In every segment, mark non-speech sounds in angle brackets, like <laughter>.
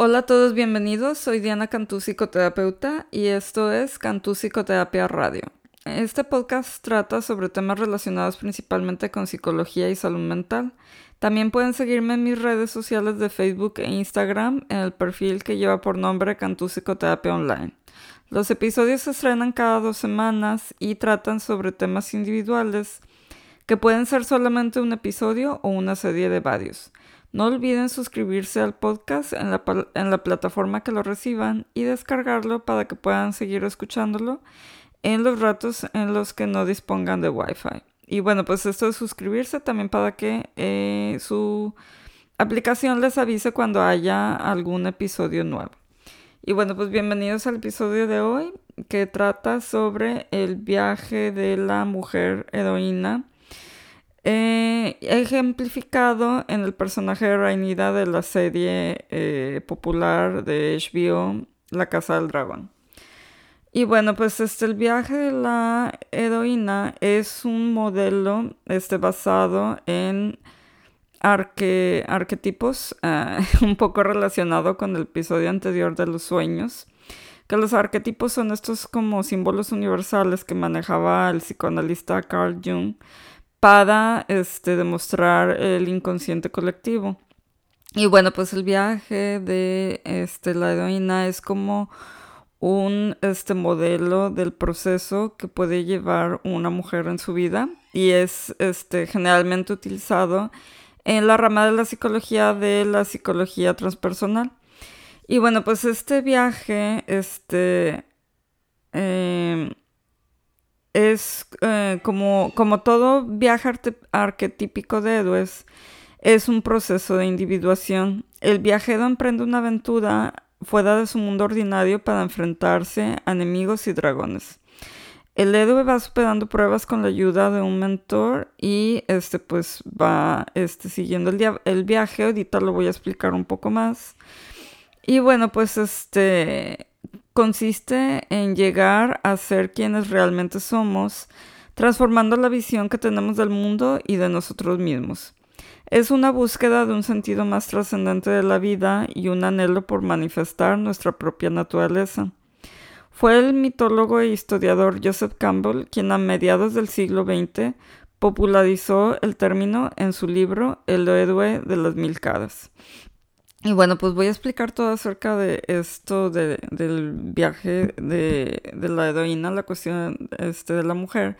Hola a todos, bienvenidos. Soy Diana Cantú, psicoterapeuta, y esto es Cantú Psicoterapia Radio. Este podcast trata sobre temas relacionados principalmente con psicología y salud mental. También pueden seguirme en mis redes sociales de Facebook e Instagram en el perfil que lleva por nombre Cantú Psicoterapia Online. Los episodios se estrenan cada dos semanas y tratan sobre temas individuales que pueden ser solamente un episodio o una serie de varios. No olviden suscribirse al podcast en la, en la, plataforma que lo reciban y descargarlo para que puedan seguir escuchándolo en los ratos en los que no dispongan de Wi-Fi. Y bueno, pues esto de suscribirse también para que eh, su aplicación les avise cuando haya algún episodio nuevo. Y bueno, pues bienvenidos al episodio de hoy que trata sobre el viaje de la mujer heroína eh, ejemplificado en el personaje de Rainida de la serie eh, popular de HBO La Casa del Dragón. Y bueno, pues este, el viaje de la heroína es un modelo este, basado en arquetipos, eh, <laughs> un poco relacionado con el episodio anterior de los sueños, que los arquetipos son estos como símbolos universales que manejaba el psicoanalista Carl Jung para este, demostrar el inconsciente colectivo. Y bueno, pues el viaje de este, la heroína es como un este, modelo del proceso que puede llevar una mujer en su vida y es este, generalmente utilizado en la rama de la psicología de la psicología transpersonal. Y bueno, pues este viaje, este, em, es eh, como, como todo viaje arquetípico de héroes, es un proceso de individuación. El viajero emprende una aventura fuera de su mundo ordinario para enfrentarse a enemigos y dragones. El héroe va superando pruebas con la ayuda de un mentor y este pues va este, siguiendo el, el viaje. Ahorita lo voy a explicar un poco más. Y bueno, pues este consiste en llegar a ser quienes realmente somos, transformando la visión que tenemos del mundo y de nosotros mismos. Es una búsqueda de un sentido más trascendente de la vida y un anhelo por manifestar nuestra propia naturaleza. Fue el mitólogo e historiador Joseph Campbell quien a mediados del siglo XX popularizó el término en su libro El héroe de las mil caras. Y bueno, pues voy a explicar todo acerca de esto del viaje de, la heroína, la cuestión este, de la mujer.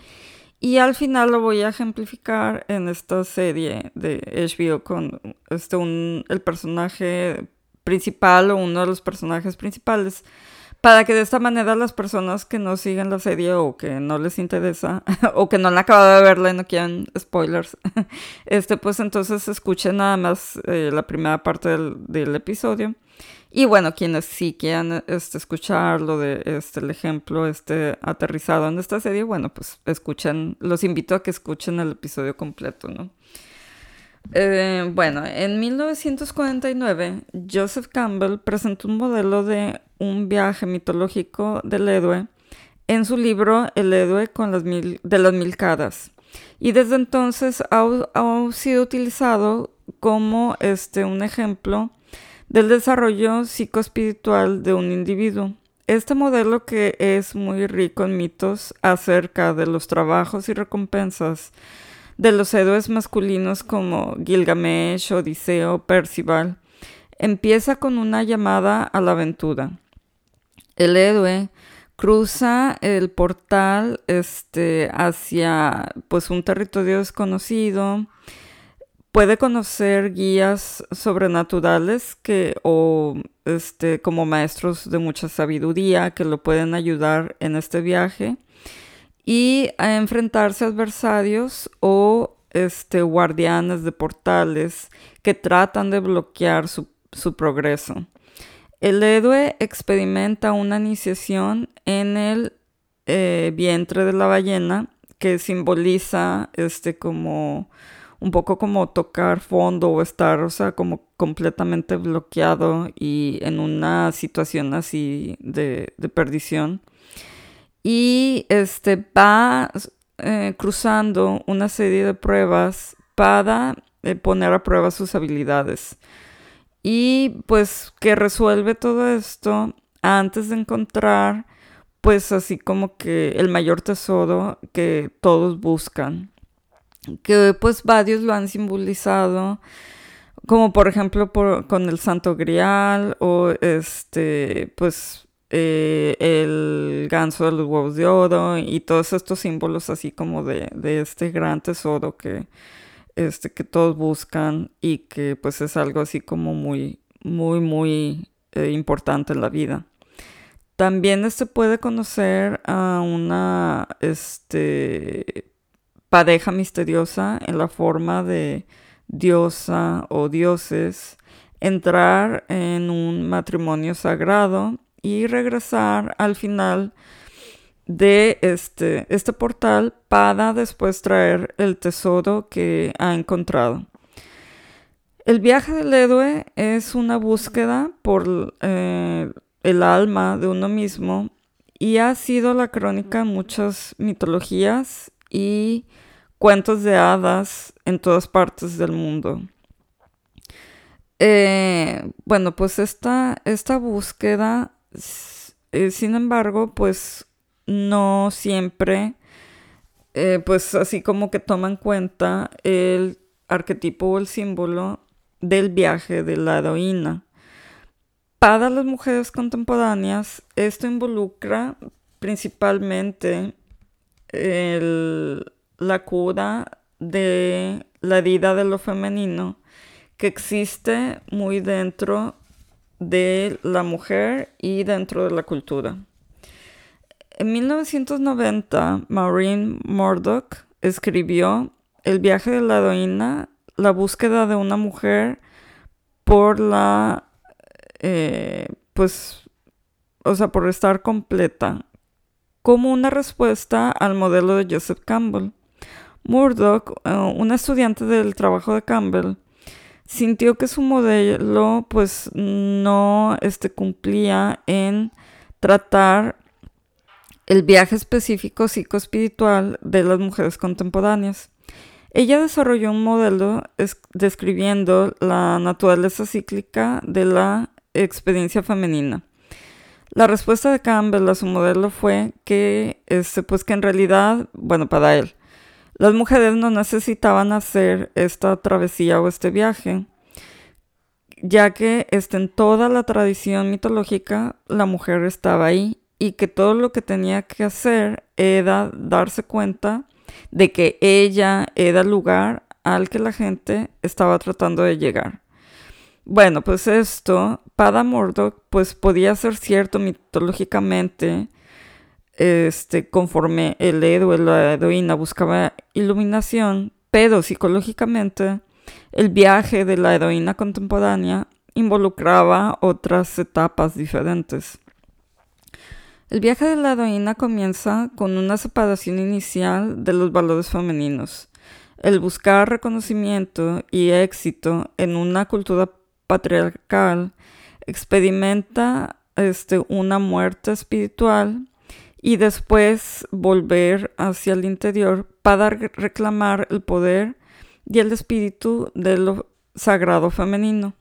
Y al final lo voy a ejemplificar en esta serie de HBO con este, un, el personaje principal o uno de los personajes principales para que de esta manera las personas que no siguen la serie o que no les interesa <laughs> o que no han acabado de verla y no quieran spoilers, <laughs> este pues entonces escuchen nada más eh, la primera parte del, episodio. Y bueno, quienes sí quieran este, escuchar lo de este, ejemplo este, aterrizado en esta serie, bueno, pues escuchen, los invito a que escuchen el episodio completo, ¿no? Eh, bueno, en 1949, Joseph Campbell presentó un modelo de un viaje mitológico del héroe en su libro El héroe con las mil, de las mil caras. Y desde entonces ha, sido utilizado como este, un ejemplo del desarrollo psicoespiritual de un individuo. Este modelo que es muy rico en mitos acerca de los trabajos y recompensas de los héroes masculinos como Gilgamesh, Odiseo, Percival, empieza con una llamada a la aventura. El héroe cruza el portal este, hacia pues, un territorio desconocido, puede conocer guías sobrenaturales que, o este, como maestros de mucha sabiduría que lo pueden ayudar en este viaje y a enfrentarse a adversarios o este, guardianes de portales que tratan de bloquear su, progreso. El héroe experimenta una iniciación en el eh, vientre de la ballena que simboliza este como un poco como tocar fondo o estar, o sea, como completamente bloqueado y en una situación así de, de perdición y este, va eh, cruzando una serie de pruebas para eh, poner a prueba sus habilidades. y pues que resuelve todo esto antes de encontrar pues así como que el mayor tesoro que todos buscan que pues varios lo han simbolizado como por ejemplo con el Santo Grial o este pues eh, el ganso de los huevos de oro y todos estos símbolos así como de, este gran tesoro que este que todos buscan y que pues es algo así como muy muy muy eh, importante en la vida. También se este, puede conocer a una este, pareja misteriosa en la forma de diosa o dioses, entrar en un matrimonio sagrado y regresar al final de este, este portal para después traer el tesoro que ha encontrado. El viaje del héroe es una búsqueda por eh, el alma de uno mismo y ha sido la crónica de muchas mitologías y cuentos de hadas en todas partes del mundo. Eh, bueno, pues esta, esta búsqueda, eh, sin embargo, pues no siempre, eh, pues así como que toma en cuenta el arquetipo o el símbolo del viaje de la heroína. Para las mujeres contemporáneas, esto involucra principalmente la cura de la herida de lo femenino que existe muy dentro de la mujer y dentro de la cultura. En 1990, Maureen Murdoch escribió El viaje de la heroína, la búsqueda de una mujer por la eh, pues, o sea, por estar completa, como una respuesta al modelo de Joseph Campbell. Murdoch, eh, una estudiante del trabajo de Campbell, sintió que su modelo pues no este, cumplía en tratar el viaje específico psicoespiritual de las mujeres contemporáneas. Ella desarrolló un modelo describiendo la naturaleza cíclica de la experiencia femenina. La respuesta de Campbell a su modelo fue que, este, pues que en realidad, bueno, para él, las mujeres no necesitaban hacer esta travesía o este viaje, ya que en toda la tradición mitológica la mujer estaba ahí y que todo lo que tenía que hacer era darse cuenta de que ella era el lugar al que la gente estaba tratando de llegar. Bueno, pues esto, para Murdoch, pues podía ser cierto mitológicamente, este, conforme el héroe o la heroína buscaba iluminación, pero psicológicamente el viaje de la heroína contemporánea involucraba otras etapas diferentes. El viaje de la heroína comienza con una separación inicial de los valores femeninos, el buscar reconocimiento y éxito en una cultura patriarcal experimenta este, una muerte espiritual y después volver hacia el interior para reclamar el poder y el espíritu de lo sagrado femenino.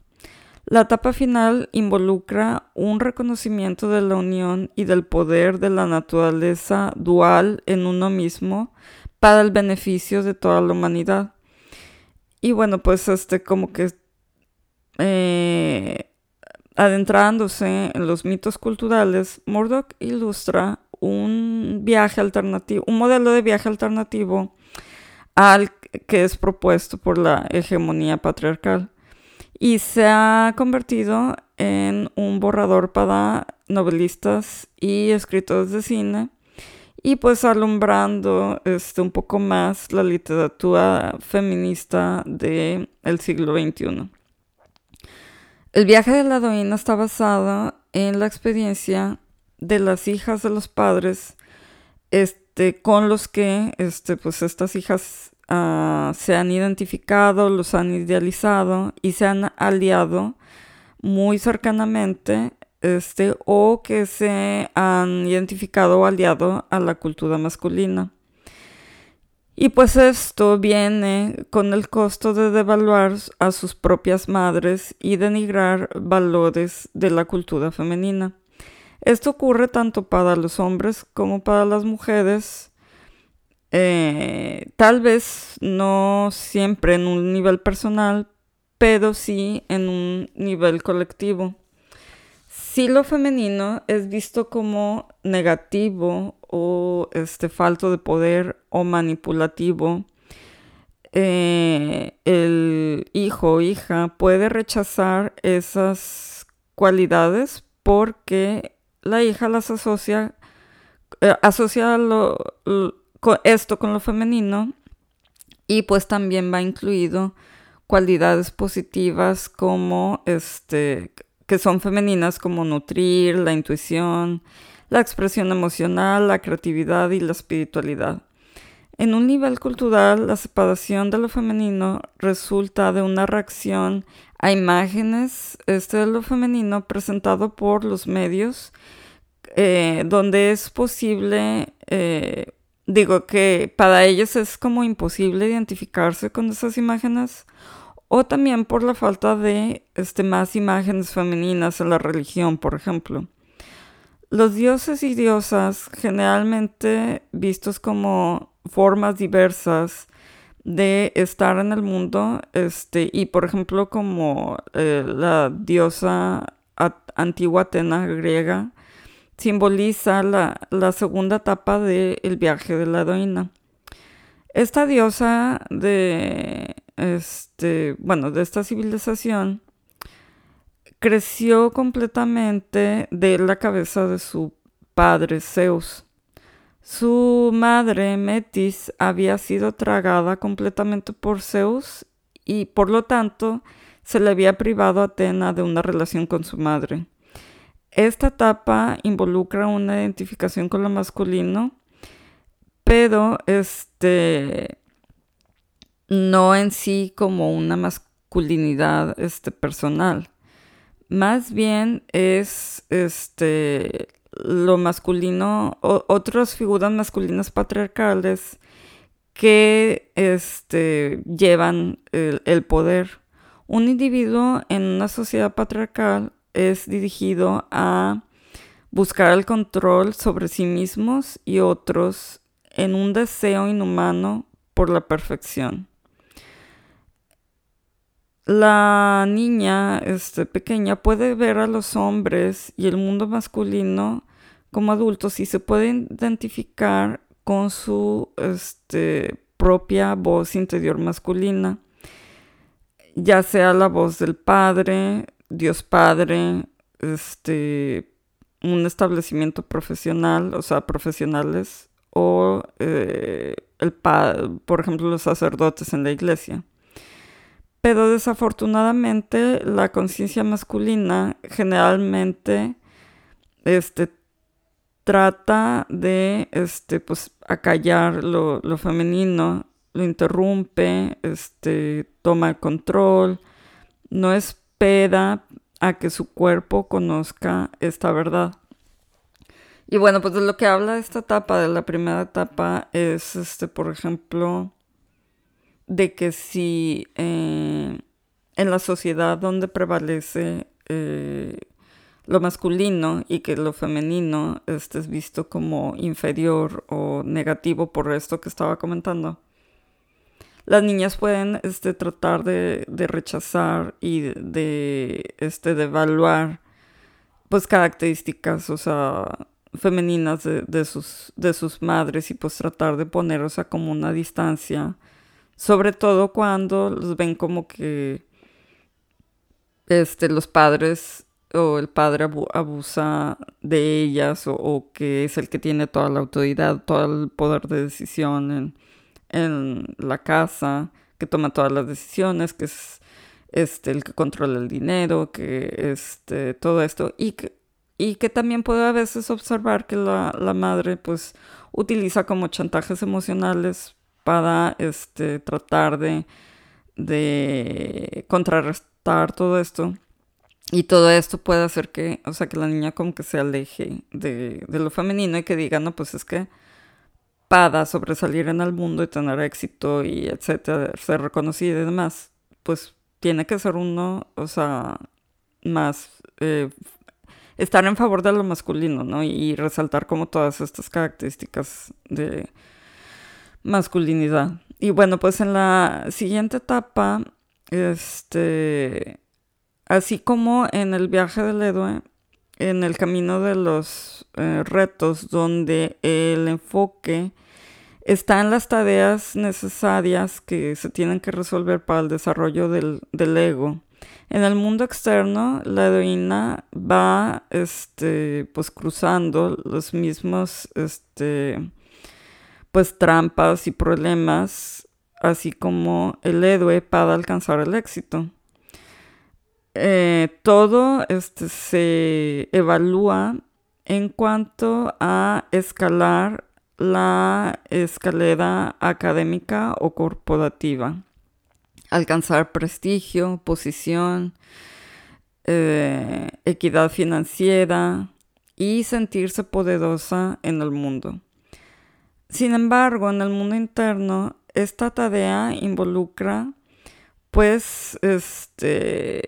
La etapa final involucra un reconocimiento de la unión y del poder de la naturaleza dual en uno mismo para el beneficio de toda la humanidad. Y bueno, pues este como que eh, adentrándose en los mitos culturales, Murdoch ilustra un viaje alternativo, un modelo de viaje alternativo al que es propuesto por la hegemonía patriarcal y se ha convertido en un borrador para novelistas y escritores de cine y pues alumbrando este, un poco más la literatura feminista del siglo XXI. El viaje de la heroína está basado en la experiencia de las hijas de los padres este, con los que este, pues estas hijas uh, se han identificado, los han idealizado y se han aliado muy cercanamente este, o que se han identificado o aliado a la cultura masculina. Y pues esto viene con el costo de devaluar a sus propias madres y denigrar valores de la cultura femenina. Esto ocurre tanto para los hombres como para las mujeres, eh, tal vez no siempre en un nivel personal, pero sí en un nivel colectivo. Si lo femenino es visto como negativo o este falto de poder o manipulativo, eh, el hijo o hija puede rechazar esas cualidades porque la hija las asocia, eh, asocia esto con lo femenino y pues también va incluido cualidades positivas como este que son femeninas como nutrir, la intuición, la expresión emocional, la creatividad y la espiritualidad. En un nivel cultural, la separación de lo femenino resulta de una reacción a imágenes este, de lo femenino presentado por los medios, eh, donde es posible, eh, digo que para ellos es como imposible identificarse con esas imágenes o también por la falta de este, más imágenes femeninas en la religión, por ejemplo. Los dioses y diosas, generalmente vistos como formas diversas de estar en el mundo, este, y por ejemplo como eh, la diosa antigua Atena griega, simboliza la, segunda etapa del viaje de la heroína. Esta diosa de este, bueno, de esta civilización, creció completamente de la cabeza de su padre Zeus. Su madre Metis había sido tragada completamente por Zeus y por lo tanto se le había privado a Atena de una relación con su madre. Esta etapa involucra una identificación con lo masculino, pero este no en sí como una masculinidad este, personal. Más bien es este, lo masculino, otras figuras masculinas patriarcales que este, llevan el poder. Un individuo en una sociedad patriarcal es dirigido a buscar el control sobre sí mismos y otros en un deseo inhumano por la perfección. La niña este, pequeña puede ver a los hombres y el mundo masculino como adultos y se puede identificar con su este, propia voz interior masculina, ya sea la voz del Padre, Dios Padre, este, un establecimiento profesional, o sea, profesionales, o eh, el por ejemplo, los sacerdotes en la iglesia. Pero desafortunadamente la conciencia masculina generalmente este, trata de este, pues, acallar lo, lo femenino, lo interrumpe, este, toma el control, no espera a que su cuerpo conozca esta verdad. Y bueno, pues de lo que habla esta etapa, de la primera etapa, es, este, por ejemplo, de que si eh, en la sociedad donde prevalece eh, lo masculino y que lo femenino este, es visto como inferior o negativo por esto que estaba comentando, las niñas pueden este, tratar de, rechazar y de, este, de evaluar pues características, o sea, femeninas de, sus, de sus madres y pues tratar de poner, o sea, como una distancia sobre todo cuando los ven como que este, los padres o el padre abusa de ellas o, que es el que tiene toda la autoridad, todo el poder de decisión en la casa, que toma todas las decisiones, que es este, el que controla el dinero, que este, todo esto, y que, y que también puede a veces observar que la, la madre pues utiliza como chantajes emocionales para este, tratar de, de contrarrestar todo esto. Y todo esto puede hacer que, o sea, que la niña como que se aleje de, de, lo femenino y que diga, no, pues es que para sobresalir en el mundo y tener éxito y etcétera, ser reconocido y demás, pues tiene que ser uno, o sea, más eh, estar en favor de lo masculino, ¿no? Y resaltar como todas estas características de masculinidad. Y bueno, pues en la siguiente etapa, este, así como en el viaje del héroe, en el camino de los eh, retos, donde el enfoque está en las tareas necesarias que se tienen que resolver para el desarrollo del, del ego. En el mundo externo, la heroína va, este, pues cruzando los mismos, este, pues trampas y problemas, así como el héroe para alcanzar el éxito. Eh, todo este, se evalúa en cuanto a escalar la escalera académica o corporativa, alcanzar prestigio, posición, eh, equidad financiera y sentirse poderosa en el mundo. Sin embargo, en el mundo interno, esta tarea involucra pues este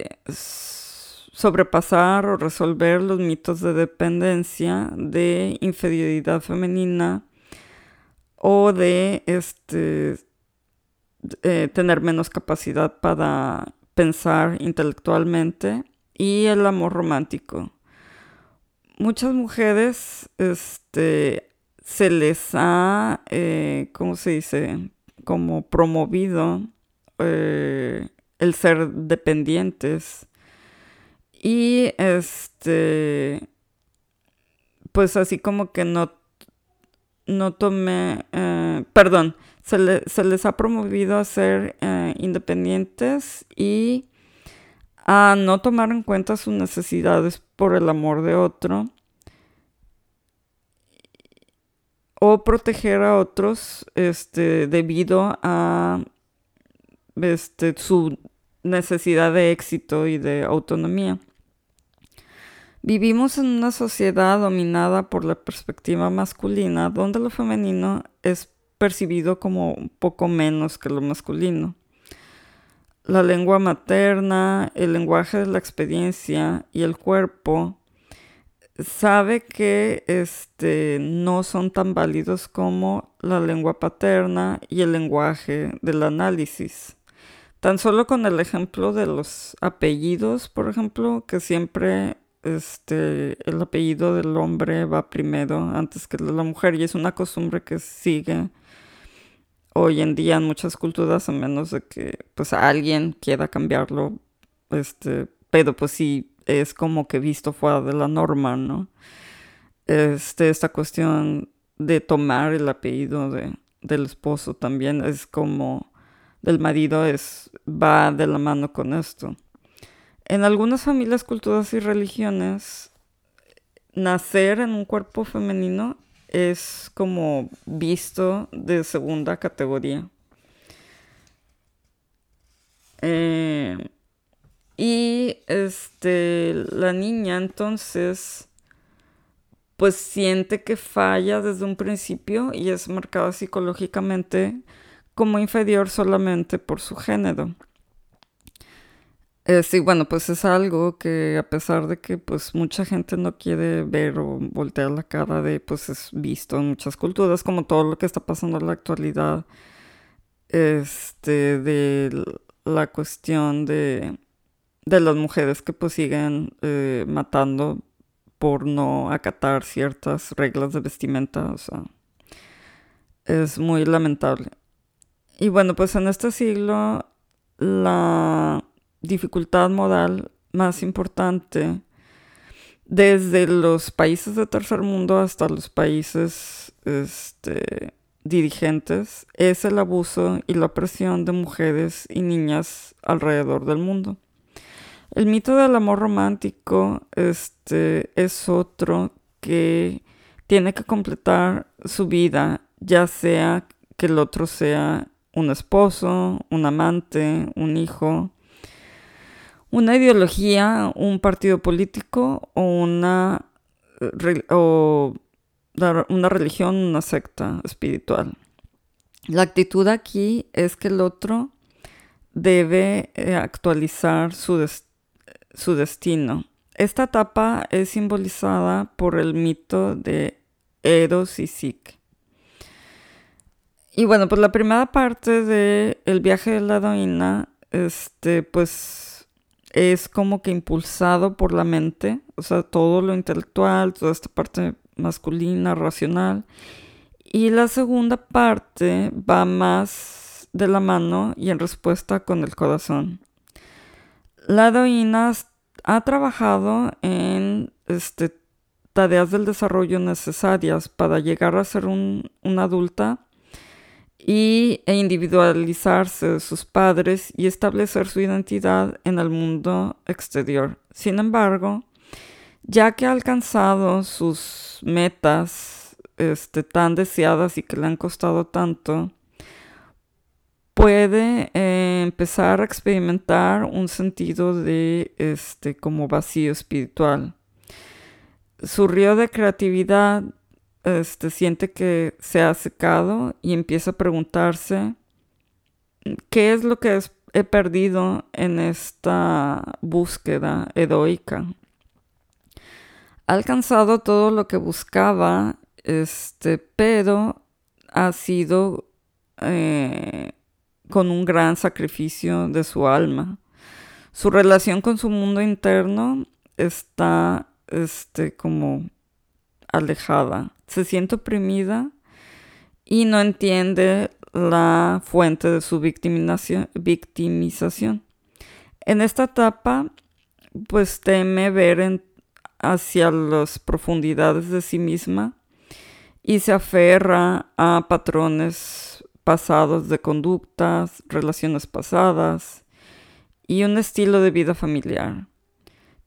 sobrepasar o resolver los mitos de dependencia, de inferioridad femenina o de este eh, tener menos capacidad para pensar intelectualmente y el amor romántico. Muchas mujeres este, se les ha, eh, ¿cómo se dice? Como promovido eh, el ser dependientes. Y este, pues así como que no, no tomé, eh, perdón, se, les ha promovido a ser independientes y a no tomar en cuenta sus necesidades por el amor de otro o proteger a otros este, debido a este, su necesidad de éxito y de autonomía. Vivimos en una sociedad dominada por la perspectiva masculina, donde lo femenino es percibido como un poco menos que lo masculino. La lengua materna, el lenguaje de la experiencia y el cuerpo sabe que este, no son tan válidos como la lengua paterna y el lenguaje del análisis. Tan solo con el ejemplo de los apellidos, por ejemplo, que siempre este, el apellido del hombre va primero antes que el de la mujer y es una costumbre que sigue hoy en día en muchas culturas a menos de que pues alguien quiera cambiarlo este pero pues sí es como que visto fuera de la norma, ¿no? Este, esta cuestión de tomar el apellido de, del esposo también es como del marido es va de la mano con esto. En algunas familias, culturas y religiones, nacer en un cuerpo femenino es como visto de segunda categoría. Eh, y este, la niña entonces, pues siente que falla desde un principio y es marcada psicológicamente como inferior solamente por su género. Eh, sí, bueno, pues es algo que a pesar de que pues mucha gente no quiere ver o voltear la cara de, pues es visto en muchas culturas, como todo lo que está pasando en la actualidad, este, de la cuestión de de las mujeres que pues siguen eh, matando por no acatar ciertas reglas de vestimenta, o sea, es muy lamentable. Y bueno, pues en este siglo la dificultad moral más importante desde los países de tercer mundo hasta los países este, dirigentes es el abuso y la presión de mujeres y niñas alrededor del mundo. El mito del amor romántico este, es otro que tiene que completar su vida, ya sea que el otro sea un esposo, un amante, un hijo, una ideología, un partido político o una o una religión, una secta espiritual. La actitud aquí es que el otro debe eh, actualizar su, su destino. Esta etapa es simbolizada por el mito de Eros y Sik. Y bueno, pues la primera parte del el viaje de la heroína, este, pues es como que impulsado por la mente, o sea, todo lo intelectual, toda esta parte masculina, racional. Y la segunda parte va más de la mano y en respuesta con el corazón. La heroína ha trabajado en este, tareas del desarrollo necesarias para llegar a ser un, una adulta y, e individualizarse sus padres y establecer su identidad en el mundo exterior. Sin embargo, ya que ha alcanzado sus metas este, tan deseadas y que le han costado tanto, puede eh, empezar a experimentar un sentido de este como vacío espiritual. Su río de creatividad este, siente que se ha secado y empieza a preguntarse qué es lo que he perdido en esta búsqueda heroica. Ha alcanzado todo lo que buscaba este, pero ha sido eh, con un gran sacrificio de su alma. Su relación con su mundo interno está este, como alejada. Se siente oprimida y no entiende la fuente de su victimización. En esta etapa, pues teme ver hacia las profundidades de sí misma y se aferra a patrones pasados de conductas, relaciones pasadas y un estilo de vida familiar.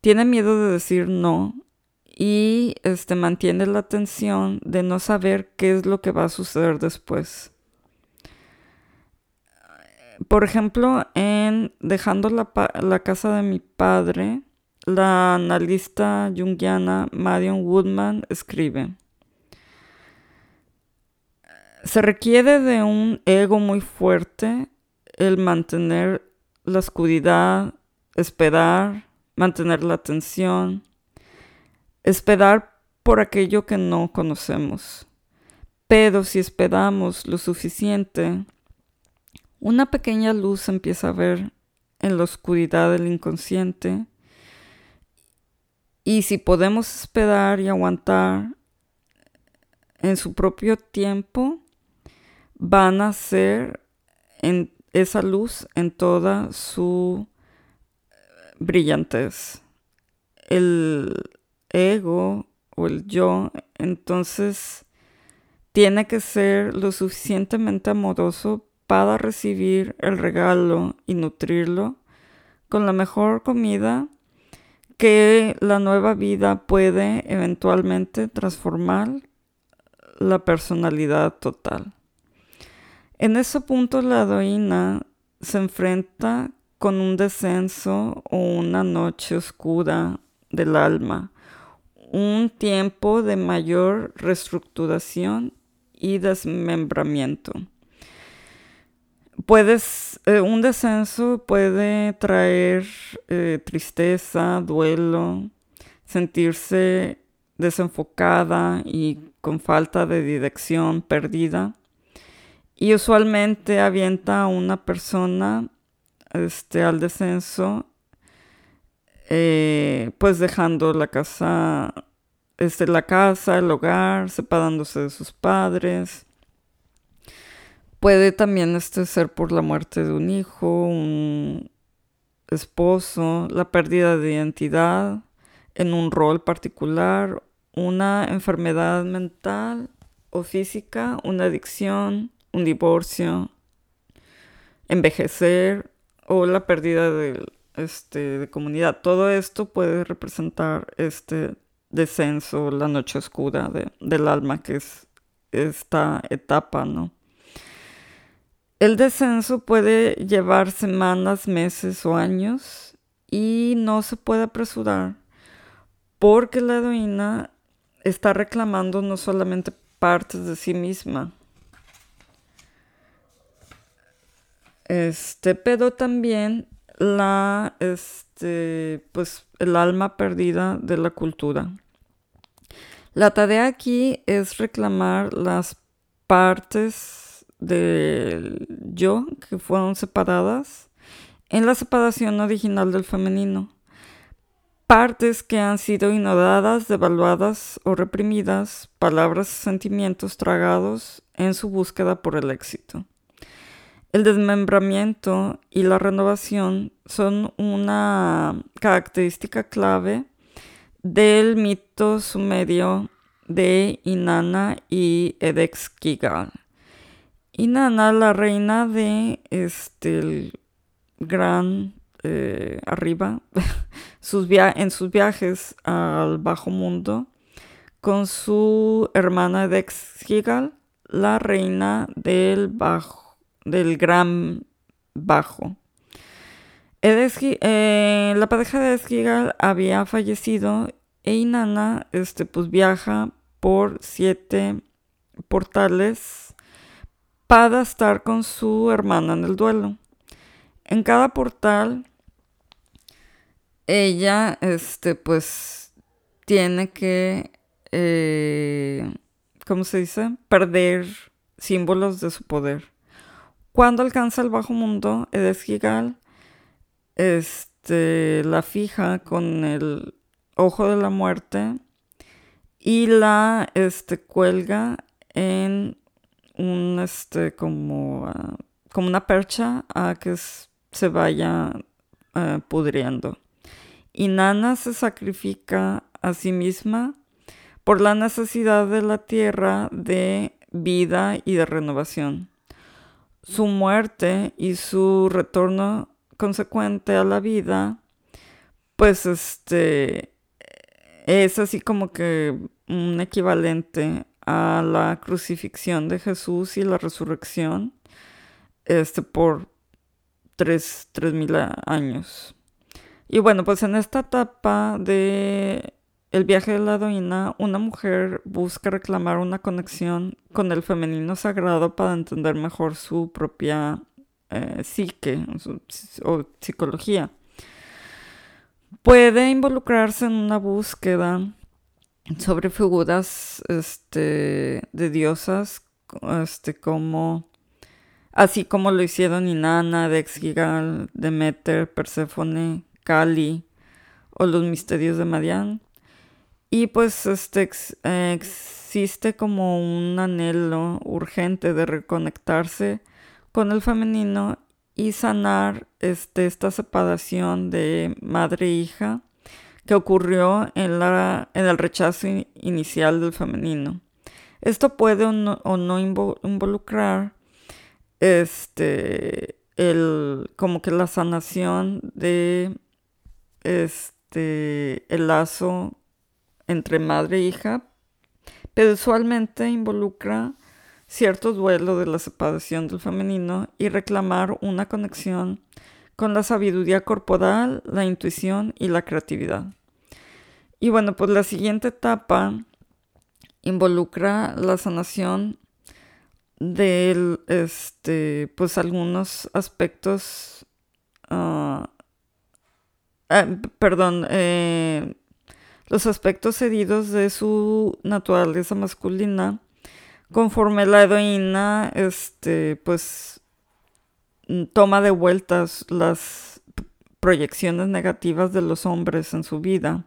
Tiene miedo de decir no y este, mantiene la tensión de no saber qué es lo que va a suceder después. Por ejemplo, en Dejando la, la casa de mi padre, la analista junguiana Marion Woodman escribe, se requiere de un ego muy fuerte el mantener la oscuridad, esperar, mantener la atención, esperar por aquello que no conocemos. Pero si esperamos lo suficiente, una pequeña luz empieza a ver en la oscuridad del inconsciente. Y si podemos esperar y aguantar en su propio tiempo, van a ser en esa luz en toda su brillantez. El ego o el yo, entonces, tiene que ser lo suficientemente amoroso para recibir el regalo y nutrirlo con la mejor comida que la nueva vida puede eventualmente transformar la personalidad total. En ese punto la heroína se enfrenta con un descenso o una noche oscura del alma, un tiempo de mayor reestructuración y desmembramiento. Puedes, eh, un descenso puede traer eh, tristeza, duelo, sentirse desenfocada y con falta de dirección, perdida y usualmente avienta a una persona este, al descenso, eh, pues dejando la casa, este, la casa, el hogar, separándose de sus padres. Puede también este, ser por la muerte de un hijo, un esposo, la pérdida de identidad en un rol particular, una enfermedad mental o física, una adicción, un divorcio, envejecer o la pérdida de, este, de comunidad. Todo esto puede representar este descenso, la noche oscura del alma, que es esta etapa, ¿no? El descenso puede llevar semanas, meses o años y no se puede apresurar porque la heroína está reclamando no solamente partes de sí misma, este, pero también la, este, pues, el alma perdida de la cultura. La tarea aquí es reclamar las partes del yo que fueron separadas en la separación original del femenino. Partes que han sido ignoradas, devaluadas o reprimidas, palabras y sentimientos tragados en su búsqueda por el éxito. El desmembramiento y la renovación son una característica clave del mito sumerio de Inanna y Edexquigal. Inanna, la reina de este gran eh, arriba, <laughs> sus en sus viajes al bajo mundo, con su hermana Edexquigal, la reina del bajo, del gran bajo. Eh, la pareja de Esquigal había fallecido e Inanna este, pues, viaja por siete portales para estar con su hermana en el duelo. En cada portal, ella, este, pues, tiene que, eh, ¿cómo se dice? Perder símbolos de su poder. Cuando alcanza el bajo mundo, Edesquigal este, la fija con el ojo de la muerte y la este, cuelga en un, este, ah, como una percha a que se vaya uh, pudriendo. Y Nana se sacrifica a sí misma por la necesidad de la tierra de vida y de renovación. Su muerte y su retorno consecuente a la vida, pues este es así como que un equivalente a la crucifixión de Jesús y la resurrección este por tres, mil años. Y bueno, pues en esta etapa de el viaje de la doina, una mujer busca reclamar una conexión con el femenino sagrado para entender mejor su propia eh, psique o psicología. Puede involucrarse en una búsqueda sobre figuras este, de diosas, este, como, así como lo hicieron Inanna, Dexgigal, Demeter, Perséfone, Kali o los misterios de Marian. Y pues este, existe como un anhelo urgente de reconectarse con el femenino y sanar este, esta separación de madre e hija que ocurrió en, la, en el rechazo inicial del femenino. Esto puede o no, involucrar este, el, como que la sanación de este, el lazo entre madre e hija, pero usualmente involucra cierto duelo de la separación del femenino y reclamar una conexión con la sabiduría corporal, la intuición y la creatividad. Y bueno, pues la siguiente etapa involucra la sanación de este, pues algunos aspectos, ah, ah, perdón, eh, los aspectos heridos de su naturaleza masculina conforme la heroína, este, pues, toma de vueltas las proyecciones negativas de los hombres en su vida.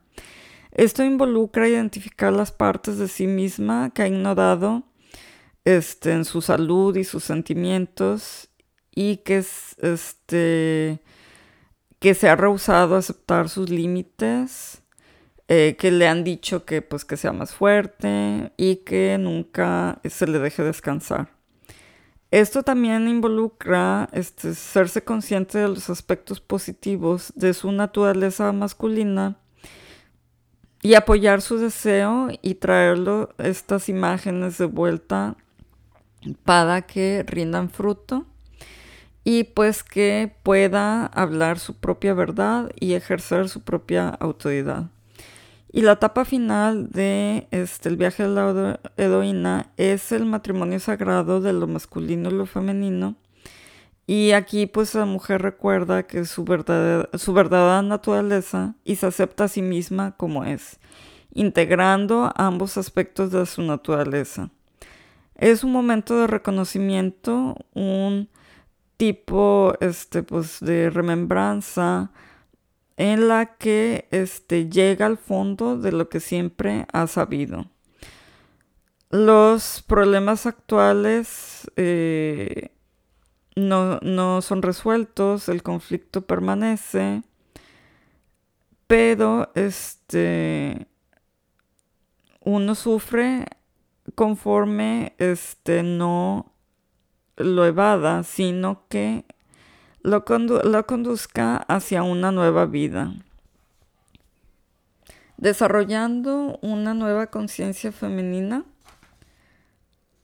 Esto involucra identificar las partes de sí misma que ha ignorado este, en su salud y sus sentimientos y que, este, que se ha rehusado a aceptar sus límites eh, que le han dicho que pues que sea más fuerte y que nunca se le deje descansar. Esto también involucra este, serse consciente de los aspectos positivos de su naturaleza masculina y apoyar su deseo y traerlo estas imágenes de vuelta para que rindan fruto y pues que pueda hablar su propia verdad y ejercer su propia autoridad. Y la etapa final de este, el viaje de la heroína es el matrimonio sagrado de lo masculino y lo femenino. Y aquí pues la mujer recuerda que su verdadera, su verdadera naturaleza y se acepta a sí misma como es, integrando ambos aspectos de su naturaleza. Es un momento de reconocimiento, un tipo este, pues, de remembranza, en la que este, llega al fondo de lo que siempre ha sabido. Los problemas actuales eh, no, no, son resueltos, el conflicto permanece, pero este, uno sufre conforme este, no lo evada, sino que lo, conduzca hacia una nueva vida. Desarrollando una nueva conciencia femenina,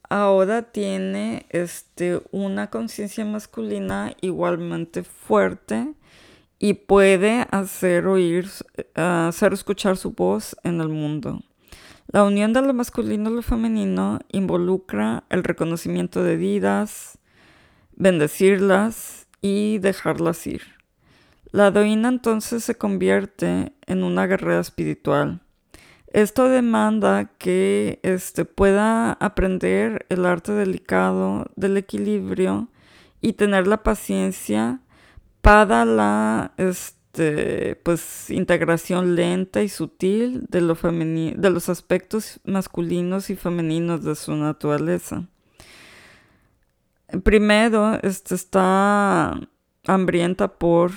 ahora tiene este, una conciencia masculina igualmente fuerte y puede hacer oír, hacer escuchar su voz en el mundo. La unión de lo masculino y lo femenino involucra el reconocimiento de vidas, bendecirlas y dejarlas ir. La doina entonces se convierte en una guerrera espiritual. Esto demanda que este, pueda aprender el arte delicado del equilibrio y tener la paciencia para la este, pues, integración lenta y sutil de los aspectos masculinos y femeninos de su naturaleza. Primero, este, está hambrienta por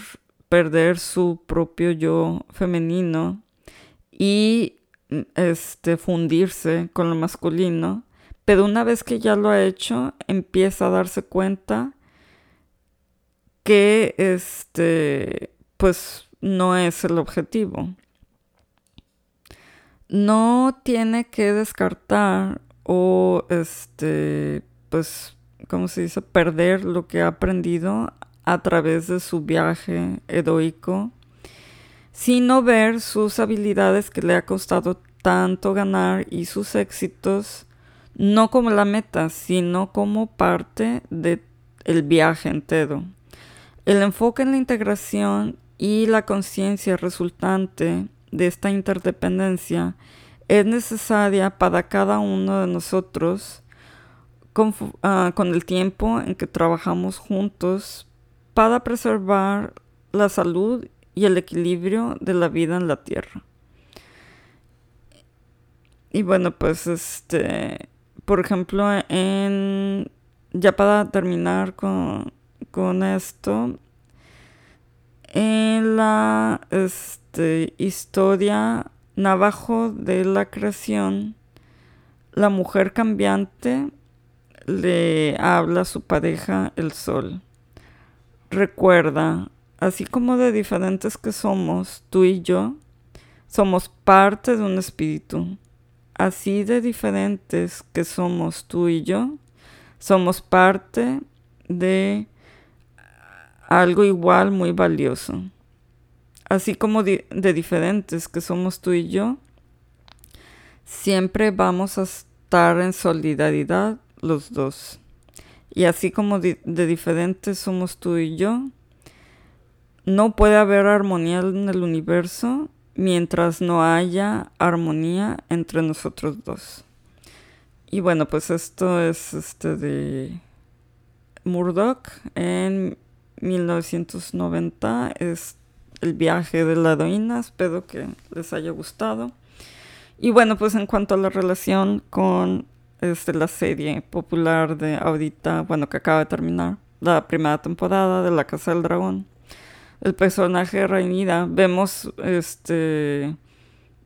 perder su propio yo femenino y este, fundirse con lo masculino. Pero una vez que ya lo ha hecho, empieza a darse cuenta que este, pues no es el objetivo. No tiene que descartar o este, pues ¿cómo se dice?, perder lo que ha aprendido a través de su viaje heroico, sino ver sus habilidades que le ha costado tanto ganar y sus éxitos no como la meta, sino como parte del el viaje entero. El enfoque en la integración y la conciencia resultante de esta interdependencia es necesaria para cada uno de nosotros Ah, con, el tiempo en que trabajamos juntos para preservar la salud y el equilibrio de la vida en la Tierra. Y bueno, pues este, por ejemplo, en ya para terminar con, con esto, en la este, historia Navajo de la creación, la mujer cambiante le habla a su pareja el sol. Recuerda, así como de diferentes que somos, tú y yo, somos parte de un espíritu. Así de diferentes que somos tú y yo, somos parte de algo igual muy valioso. Así como de diferentes que somos tú y yo, siempre vamos a estar en solidaridad los dos. Y así como de, diferentes somos tú y yo, no puede haber armonía en el universo mientras no haya armonía entre nosotros dos. Y bueno, pues esto es este de Murdoch en 1990. Es el viaje de la heroína. Espero que les haya gustado. Y bueno, pues en cuanto a la relación con es de la serie popular de ahorita, bueno, que acaba de terminar, la primera temporada de La Casa del Dragón. El personaje de Rhaenyra, vemos este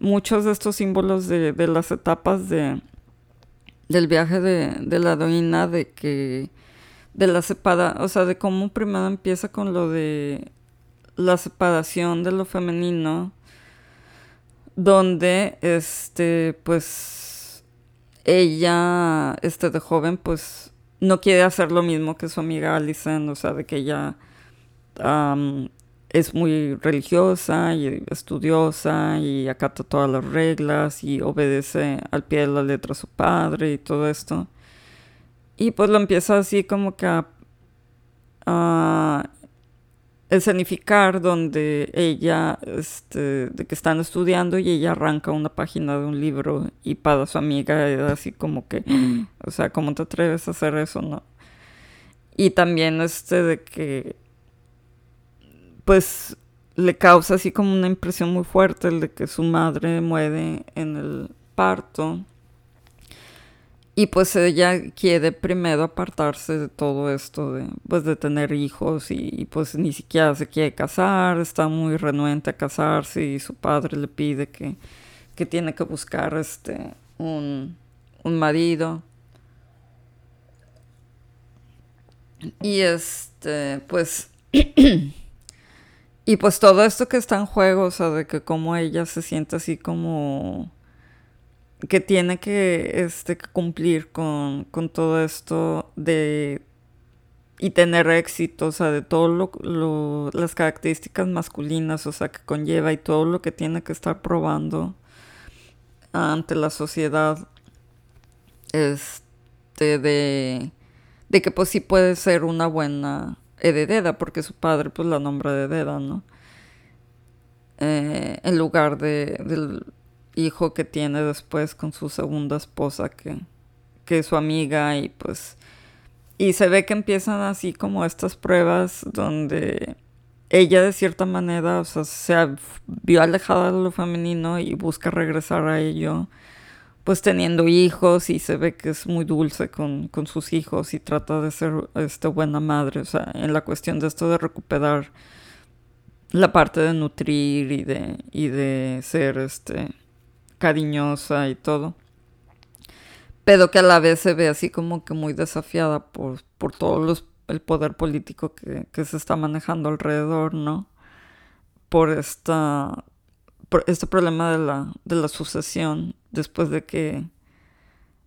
muchos de estos símbolos de, las etapas de del viaje de, la heroína, de que de la separa, o sea, de cómo primero empieza con lo de la separación de lo femenino, donde este pues ella, este, de joven, pues no quiere hacer lo mismo que su amiga Alison, o sea, de que ella es muy religiosa y estudiosa y acata todas las reglas y obedece al pie de la letra a su padre y todo esto. Y pues lo empieza así como que a, escenificar donde ella, este, de que están estudiando y ella arranca una página de un libro y para su amiga es así como que, o sea, ¿cómo te atreves a hacer eso, no? Y también este de que pues le causa así como una impresión muy fuerte el de que su madre muere en el parto. Y pues ella quiere primero apartarse de todo esto de, pues de tener hijos y, pues ni siquiera se quiere casar, está muy renuente a casarse y su padre le pide que, que tiene que buscar este un, un marido. Y este, pues <clears throat> Y pues todo esto que está en juego, o sea, de que como ella se siente así como que tiene que, este, cumplir con, todo esto de y tener éxito, o sea, de todo lo, las características masculinas, o sea, que conlleva y todo lo que tiene que estar probando ante la sociedad, este, de, de que pues sí puede ser una buena heredera, porque su padre pues la nombra heredera, ¿no? Eh, en lugar de, hijo que tiene después con su segunda esposa, que, que es su amiga, y pues... Y se ve que empiezan así como estas pruebas donde ella de cierta manera, o sea, se vio alejada de lo femenino y busca regresar a ello pues teniendo hijos y se ve que es muy dulce con, sus hijos y trata de ser este, buena madre, o sea, en la cuestión de esto de recuperar la parte de nutrir y de, y de ser este, cariñosa y todo. Pero que a la vez se ve así como que muy desafiada por, por todo los, el poder político que, que se está manejando alrededor, ¿no? Por esta este problema de la, de la sucesión después de que,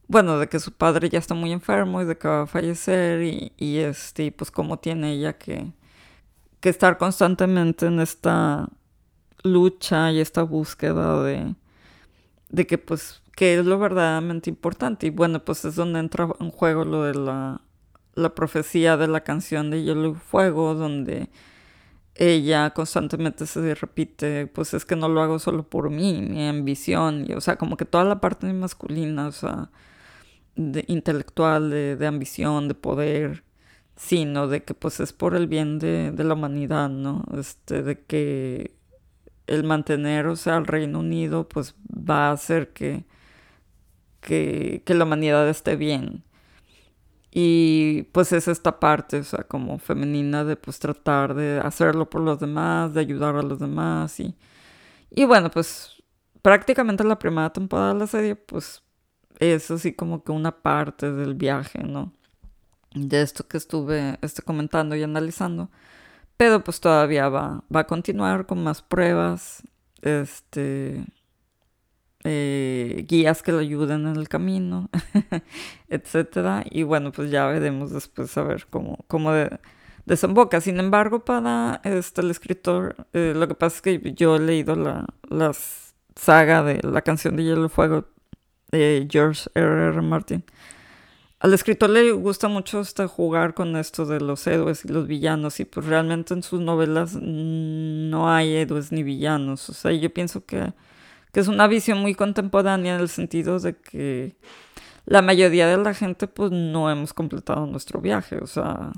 bueno, de que su padre ya está muy enfermo y de que va a fallecer y, y este, pues cómo tiene ella que, que estar constantemente en esta lucha y esta búsqueda de, de que pues que es lo verdaderamente importante y bueno pues es donde entra en juego lo de la, la profecía de la canción de Hielo y Fuego donde ella constantemente se repite, pues es que no lo hago solo por mí, mi ambición, y, o sea, como que toda la parte masculina, o sea, de, intelectual, de, ambición, de poder, sino de que pues es por el bien de, la humanidad, ¿no? Este, de que el mantener, o sea, al Reino Unido, pues va a hacer que, que, que la humanidad esté bien. Y pues es esta parte, o sea, como femenina de pues tratar de hacerlo por los demás, de ayudar a los demás y, y bueno, pues prácticamente la primera temporada de la serie pues es así como que una parte del viaje, ¿no? De esto que estuve este, comentando y analizando. Pero pues todavía va, va a continuar con más pruebas. Este eh, guías que le ayuden en el camino, <laughs> etcétera. Y bueno, pues ya veremos después a ver cómo, cómo desemboca. Sin embargo, para este, el escritor, eh, lo que pasa es que yo he leído la, la saga de la canción de Hielo y Fuego de George R. R. Martin. Al escritor le gusta mucho jugar con esto de los héroes y los villanos y pues realmente en sus novelas no hay héroes ni villanos. O sea, yo pienso que que es una visión muy contemporánea en el sentido de que la mayoría de la gente pues no hemos completado nuestro viaje, o sea,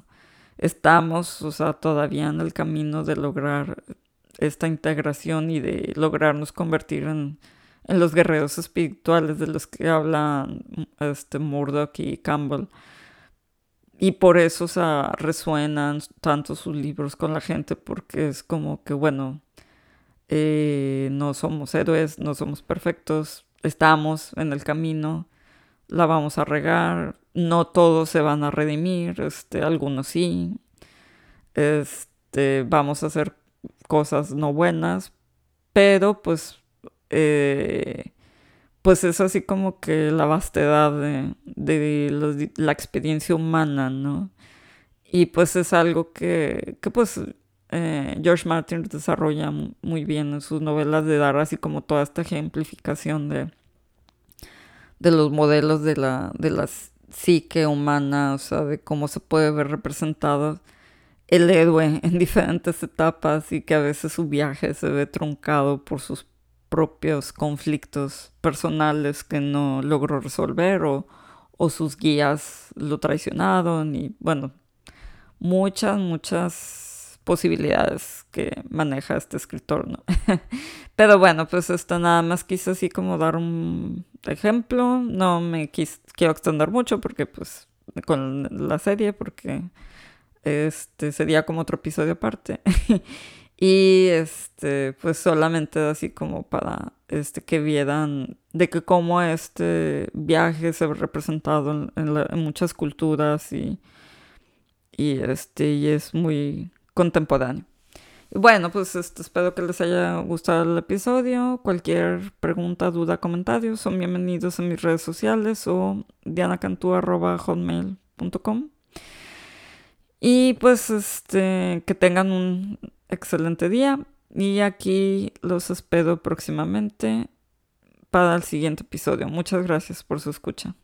estamos, o sea, todavía en el camino de lograr esta integración y de lograrnos convertir en los guerreros espirituales de los que hablan este Murdoch y Campbell. Y por eso, resuenan tanto sus libros con la gente, porque es como que, bueno, eh, no somos héroes, no somos perfectos, estamos en el camino, la vamos a regar, no todos se van a redimir, este, algunos sí, este, vamos a hacer cosas no buenas, pero pues, eh, pues es así como que la vastedad de, la experiencia humana, ¿no? Y pues es algo que, que pues eh, George Martin desarrolla muy bien en sus novelas de dar así como toda esta ejemplificación de, de los modelos de la, de la psique humana, o sea, de cómo se puede ver representado el héroe <laughs> en diferentes etapas y que a veces su viaje se ve truncado por sus propios conflictos personales que no logró resolver o, o sus guías lo traicionaron y bueno, muchas, muchas posibilidades que maneja este escritor, ¿no? <laughs> Pero bueno, pues esto nada más quise así como dar un ejemplo, no me quiero extender mucho porque pues con la serie, porque este sería como otro episodio aparte. <laughs> y este, pues solamente así como para este que vieran de que cómo este viaje se ve representado en, muchas culturas y, y este y es muy contemporáneo. Bueno, pues este, espero que les haya gustado el episodio. Cualquier pregunta, duda, comentario son bienvenidos en mis redes sociales o dianacantú.com. Y pues este, que tengan un excelente día. Y aquí los espero próximamente para el siguiente episodio. Muchas gracias por su escucha.